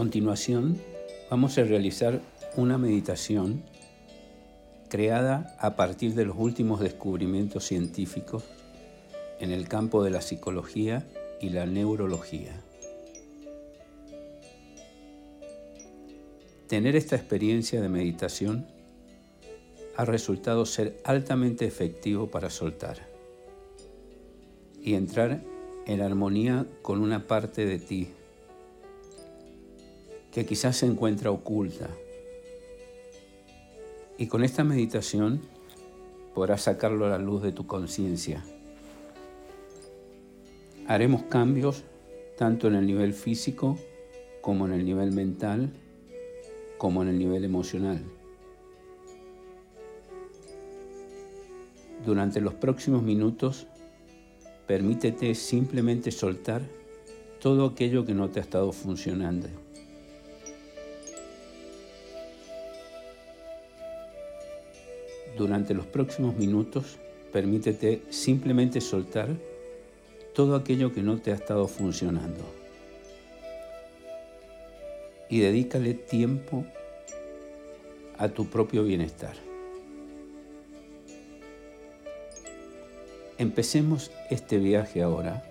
continuación vamos a realizar una meditación creada a partir de los últimos descubrimientos científicos en el campo de la psicología y la neurología. Tener esta experiencia de meditación ha resultado ser altamente efectivo para soltar y entrar en armonía con una parte de ti que quizás se encuentra oculta. Y con esta meditación podrás sacarlo a la luz de tu conciencia. Haremos cambios tanto en el nivel físico como en el nivel mental, como en el nivel emocional. Durante los próximos minutos, permítete simplemente soltar todo aquello que no te ha estado funcionando. Durante los próximos minutos, permítete simplemente soltar todo aquello que no te ha estado funcionando. Y dedícale tiempo a tu propio bienestar. Empecemos este viaje ahora.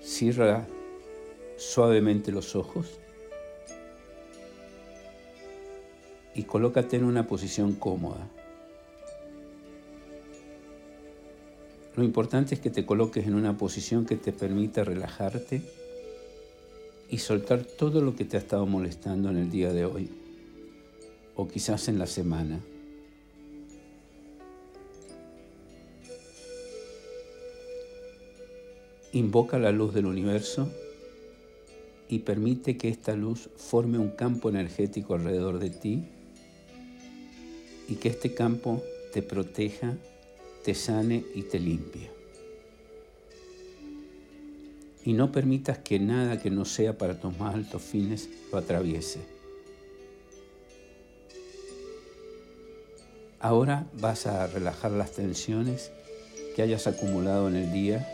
Cierra suavemente los ojos y colócate en una posición cómoda. Lo importante es que te coloques en una posición que te permita relajarte y soltar todo lo que te ha estado molestando en el día de hoy o quizás en la semana. Invoca la luz del universo y permite que esta luz forme un campo energético alrededor de ti y que este campo te proteja, te sane y te limpie. Y no permitas que nada que no sea para tus más altos fines lo atraviese. Ahora vas a relajar las tensiones que hayas acumulado en el día,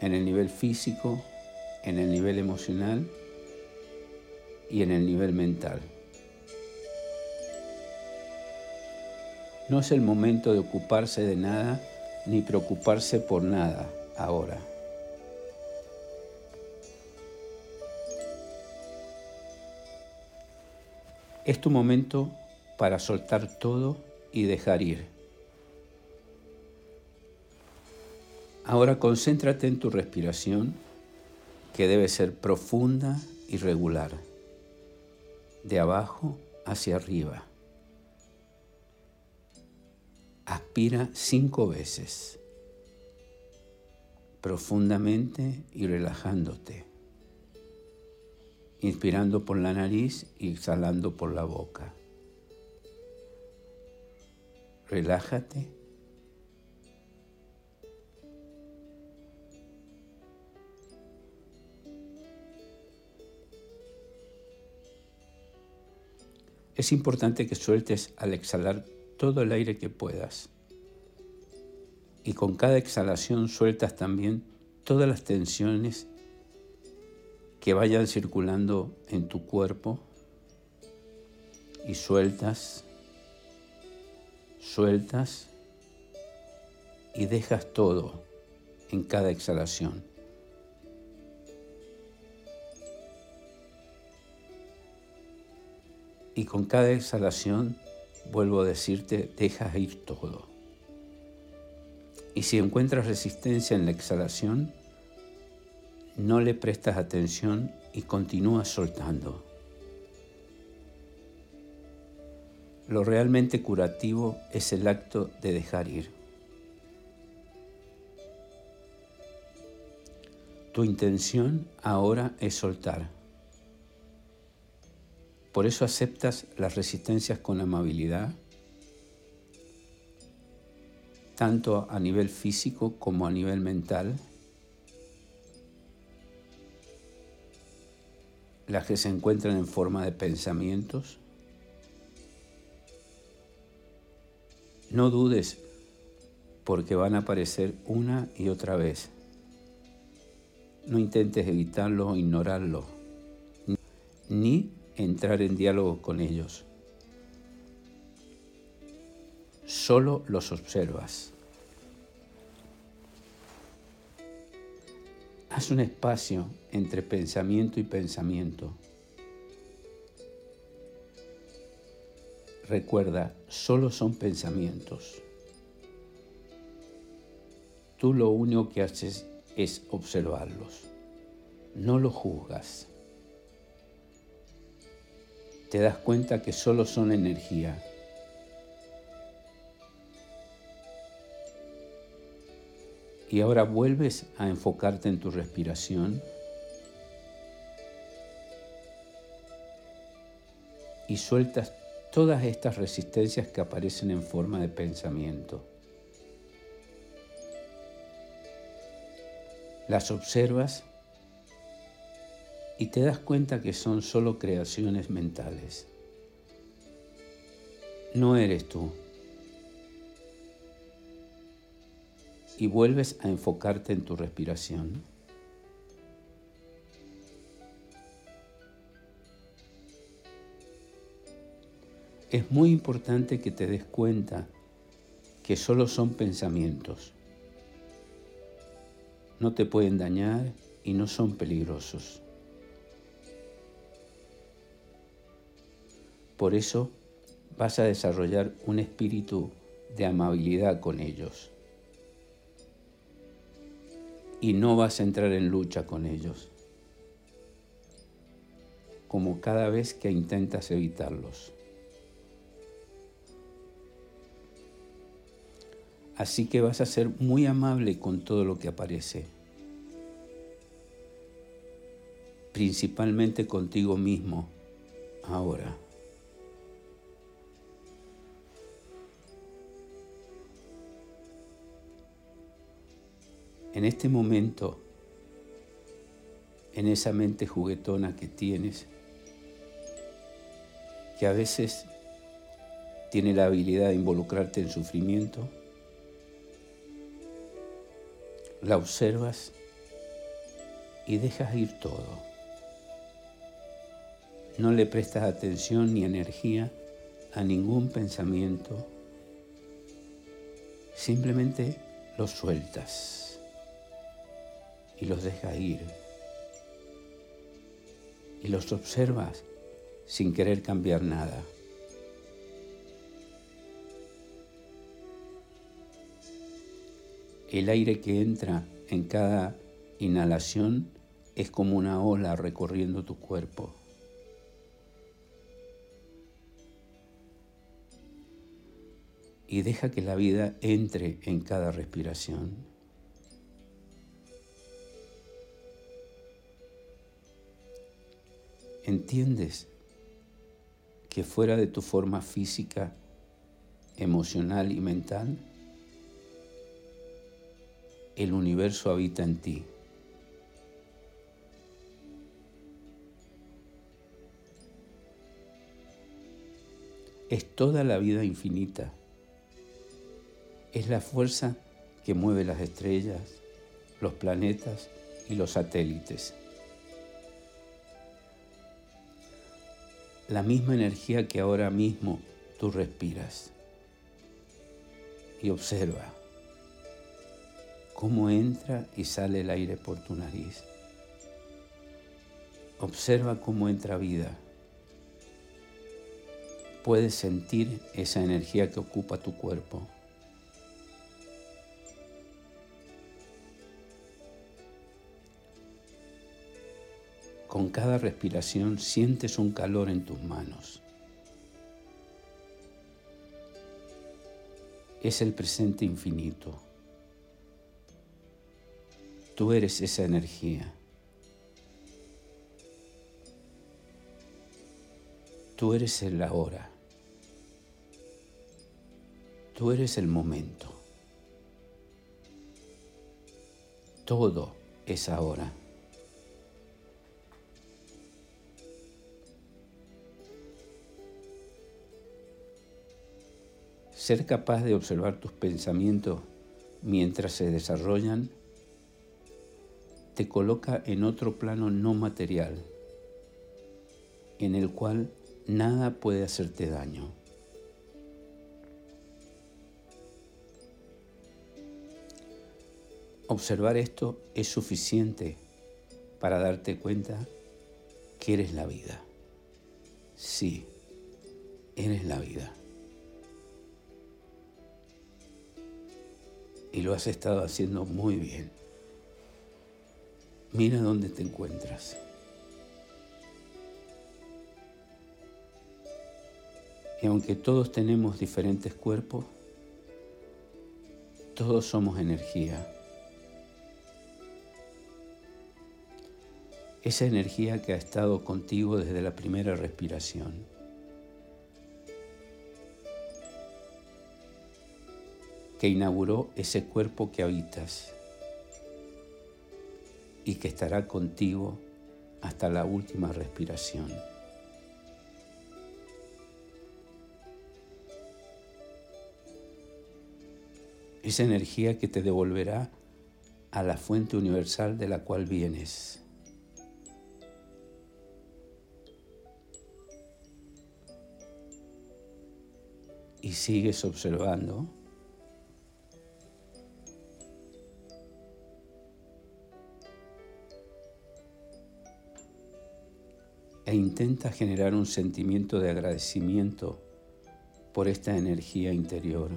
en el nivel físico, en el nivel emocional y en el nivel mental. No es el momento de ocuparse de nada ni preocuparse por nada ahora. Es tu momento para soltar todo y dejar ir. Ahora concéntrate en tu respiración, que debe ser profunda y regular, de abajo hacia arriba. Aspira cinco veces, profundamente y relajándote, inspirando por la nariz y exhalando por la boca. Relájate. Es importante que sueltes al exhalar todo el aire que puedas. Y con cada exhalación sueltas también todas las tensiones que vayan circulando en tu cuerpo y sueltas, sueltas y dejas todo en cada exhalación. Y con cada exhalación vuelvo a decirte, dejas ir todo. Y si encuentras resistencia en la exhalación, no le prestas atención y continúas soltando. Lo realmente curativo es el acto de dejar ir. Tu intención ahora es soltar. Por eso aceptas las resistencias con amabilidad, tanto a nivel físico como a nivel mental. Las que se encuentran en forma de pensamientos. No dudes porque van a aparecer una y otra vez. No intentes evitarlo o ignorarlo, ni entrar en diálogo con ellos. Solo los observas. Haz un espacio entre pensamiento y pensamiento. Recuerda, solo son pensamientos. Tú lo único que haces es observarlos. No los juzgas. Te das cuenta que solo son energía. Y ahora vuelves a enfocarte en tu respiración. Y sueltas todas estas resistencias que aparecen en forma de pensamiento. Las observas y te das cuenta que son solo creaciones mentales. No eres tú. Y vuelves a enfocarte en tu respiración. Es muy importante que te des cuenta que solo son pensamientos no te pueden dañar y no son peligrosos. Por eso vas a desarrollar un espíritu de amabilidad con ellos y no vas a entrar en lucha con ellos, como cada vez que intentas evitarlos. Así que vas a ser muy amable con todo lo que aparece, principalmente contigo mismo ahora. En este momento, en esa mente juguetona que tienes, que a veces tiene la habilidad de involucrarte en sufrimiento, la observas y dejas ir todo. No le prestas atención ni energía a ningún pensamiento, simplemente los sueltas y los dejas ir y los observas sin querer cambiar nada. El aire que entra en cada inhalación es como una ola recorriendo tu cuerpo. Y deja que la vida entre en cada respiración. ¿Entiendes que fuera de tu forma física, emocional y mental, el universo habita en ti. Es toda la vida infinita. Es la fuerza que mueve las estrellas, los planetas y los satélites. La misma energía que ahora mismo tú respiras. Y observa cómo entra y sale el aire por tu nariz. Observa cómo entra vida. Puedes sentir esa energía que ocupa tu cuerpo. Con cada respiración sientes un calor en tus manos. Es el presente infinito. Tú eres esa energía. Tú eres el ahora. Tú eres el momento. Todo es ahora. Ser capaz de observar tus pensamientos mientras se desarrollan te coloca en otro plano no material, en el cual nada puede hacerte daño. Observar esto es suficiente para darte cuenta que eres la vida. Sí, eres la vida. Y lo has estado haciendo muy bien. Mira dónde te encuentras. Y aunque todos tenemos diferentes cuerpos, todos somos energía. Esa energía que ha estado contigo desde la primera respiración. Que inauguró ese cuerpo que habitas y que estará contigo hasta la última respiración. esa energía que te devolverá a la fuente universal de la cual vienes. Y sigues observando e intenta generar un sentimiento de agradecimiento por esta energía interior.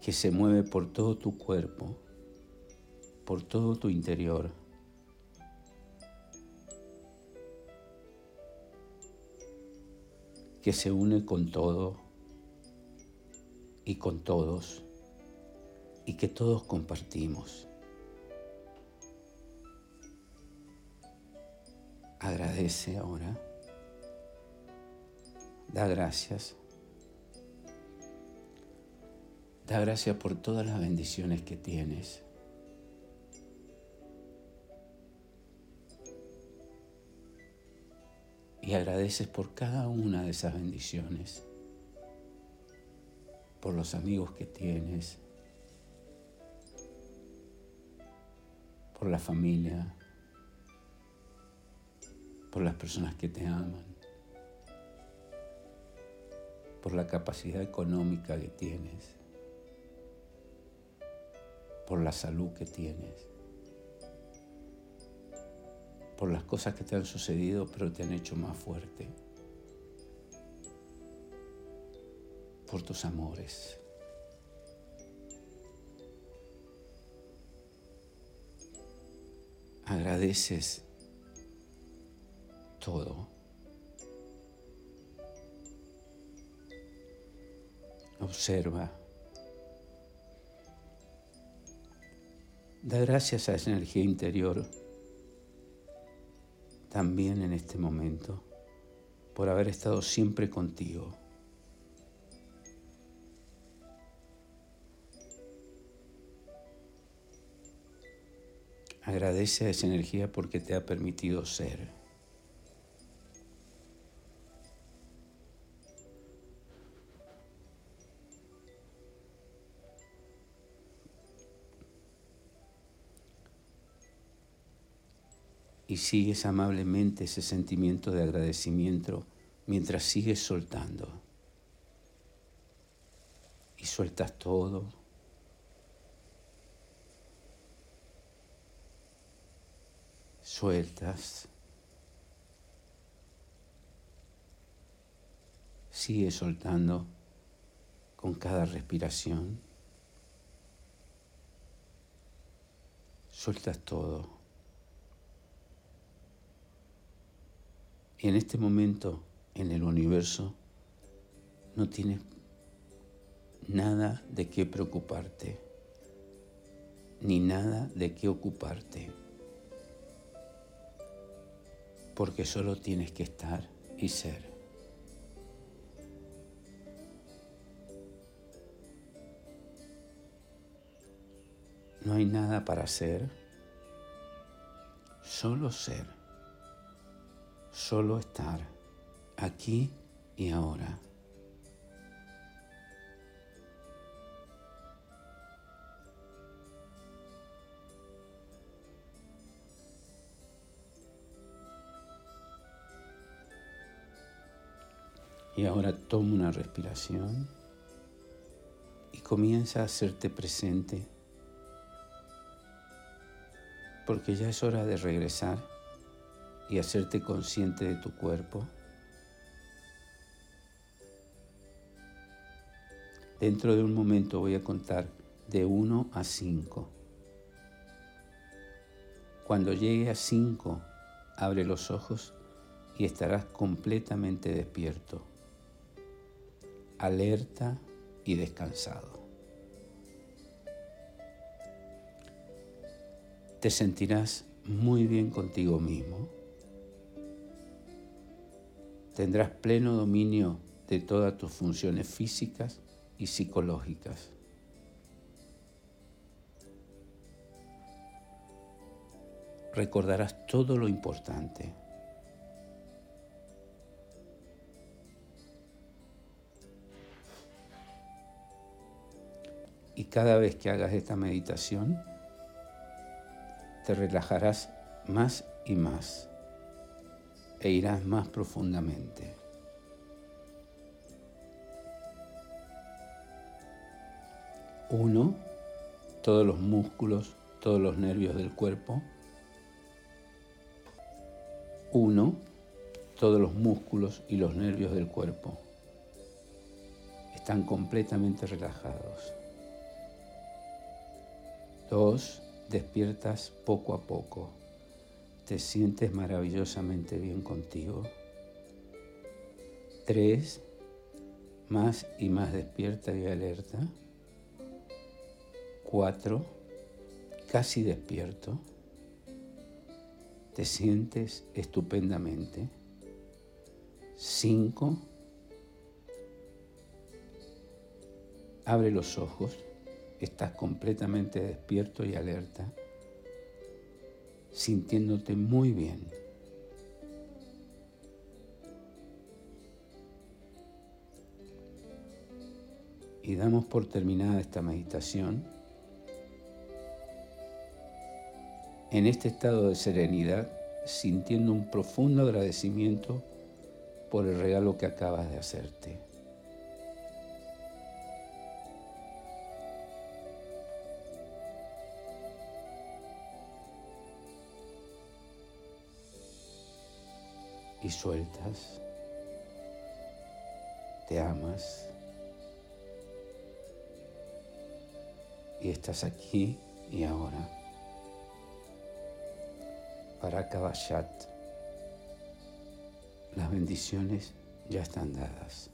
que se mueve por todo tu cuerpo, por todo tu interior. que se une con todo y con todos y que todos compartimos. Agradece ahora. Da gracias. Da gracias por todas las bendiciones que tienes. Y agradeces por cada una de esas bendiciones, por los amigos que tienes, por la familia, por las personas que te aman, por la capacidad económica que tienes por la salud que tienes, por las cosas que te han sucedido pero te han hecho más fuerte, por tus amores. Agradeces todo. Observa Da gracias a esa energía interior también en este momento por haber estado siempre contigo. Agradece a esa energía porque te ha permitido ser. Sigues amablemente ese sentimiento de agradecimiento mientras sigues soltando. Y sueltas todo. Sueltas. Sigue soltando con cada respiración. Sueltas todo. En este momento, en el universo, no tienes nada de qué preocuparte, ni nada de qué ocuparte, porque solo tienes que estar y ser. No hay nada para ser, solo ser solo estar aquí y ahora. Y ahora toma una respiración y comienza a hacerte presente, porque ya es hora de regresar y hacerte consciente de tu cuerpo. Dentro de un momento voy a contar de 1 a 5. Cuando llegue a 5, abre los ojos y estarás completamente despierto, alerta y descansado. Te sentirás muy bien contigo mismo. Tendrás pleno dominio de todas tus funciones físicas y psicológicas. Recordarás todo lo importante. Y cada vez que hagas esta meditación, te relajarás más y más e irás más profundamente. Uno, todos los músculos, todos los nervios del cuerpo. Uno, todos los músculos y los nervios del cuerpo están completamente relajados. Dos, despiertas poco a poco. Te sientes maravillosamente bien contigo. Tres, más y más despierta y alerta. Cuatro, casi despierto. Te sientes estupendamente. Cinco, abre los ojos estás completamente despierto y alerta, sintiéndote muy bien. Y damos por terminada esta meditación. En este estado de serenidad, sintiendo un profundo agradecimiento por el regalo que acabas de hacerte. Y sueltas. Te amas. Y estás aquí y ahora. Para Kabashat, las bendiciones ya están dadas.